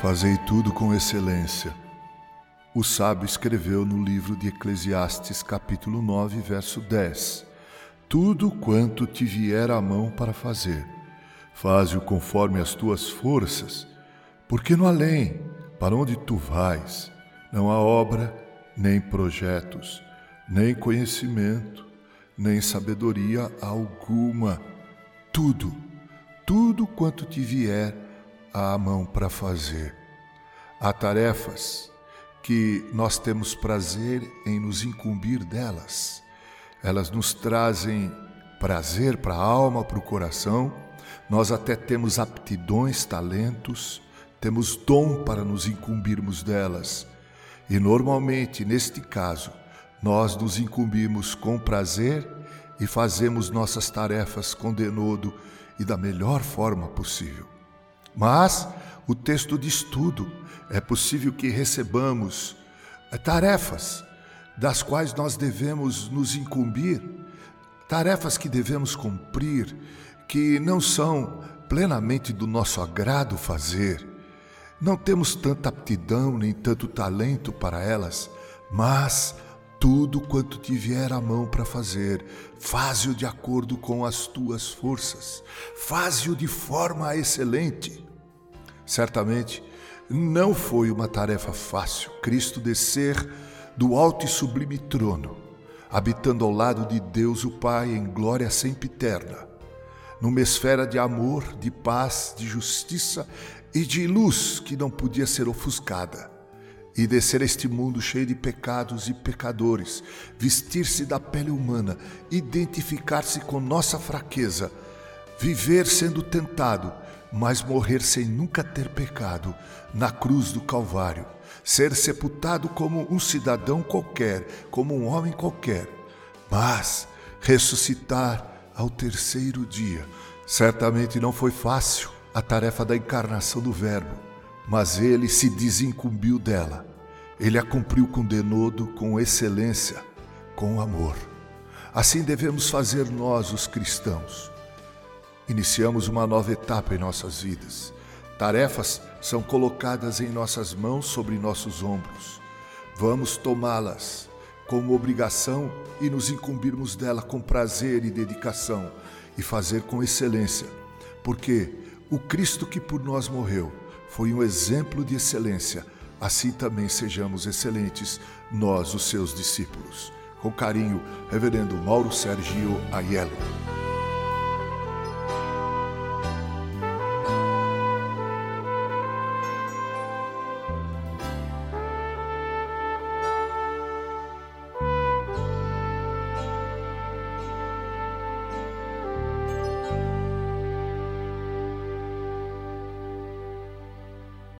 Fazei tudo com excelência. O sábio escreveu no livro de Eclesiastes, capítulo 9, verso 10: Tudo quanto te vier à mão para fazer, faze-o conforme as tuas forças, porque no além, para onde tu vais, não há obra, nem projetos, nem conhecimento, nem sabedoria alguma. Tudo, tudo quanto te vier à mão para fazer. Há tarefas que nós temos prazer em nos incumbir delas. Elas nos trazem prazer para a alma, para o coração. Nós até temos aptidões, talentos, temos dom para nos incumbirmos delas. E normalmente, neste caso, nós nos incumbimos com prazer e fazemos nossas tarefas com denodo e da melhor forma possível. Mas o texto diz tudo. É possível que recebamos eh, tarefas das quais nós devemos nos incumbir, tarefas que devemos cumprir, que não são plenamente do nosso agrado fazer. Não temos tanta aptidão nem tanto talento para elas, mas tudo quanto te vier à mão para fazer, faze-o de acordo com as tuas forças, faze-o de forma excelente. Certamente não foi uma tarefa fácil Cristo descer do alto e sublime trono, habitando ao lado de Deus o Pai em glória sempre eterna, numa esfera de amor, de paz, de justiça e de luz que não podia ser ofuscada e descer a este mundo cheio de pecados e pecadores, vestir-se da pele humana, identificar-se com nossa fraqueza, viver sendo tentado, mas morrer sem nunca ter pecado na cruz do Calvário, ser sepultado como um cidadão qualquer, como um homem qualquer, mas ressuscitar ao terceiro dia. Certamente não foi fácil a tarefa da encarnação do Verbo mas ele se desincumbiu dela. Ele a cumpriu com denodo, com excelência, com amor. Assim devemos fazer nós, os cristãos. Iniciamos uma nova etapa em nossas vidas. Tarefas são colocadas em nossas mãos sobre nossos ombros. Vamos tomá-las como obrigação e nos incumbirmos dela com prazer e dedicação e fazer com excelência, porque o Cristo que por nós morreu foi um exemplo de excelência, assim também sejamos excelentes, nós, os seus discípulos. Com carinho, Reverendo Mauro Sergio Aiello.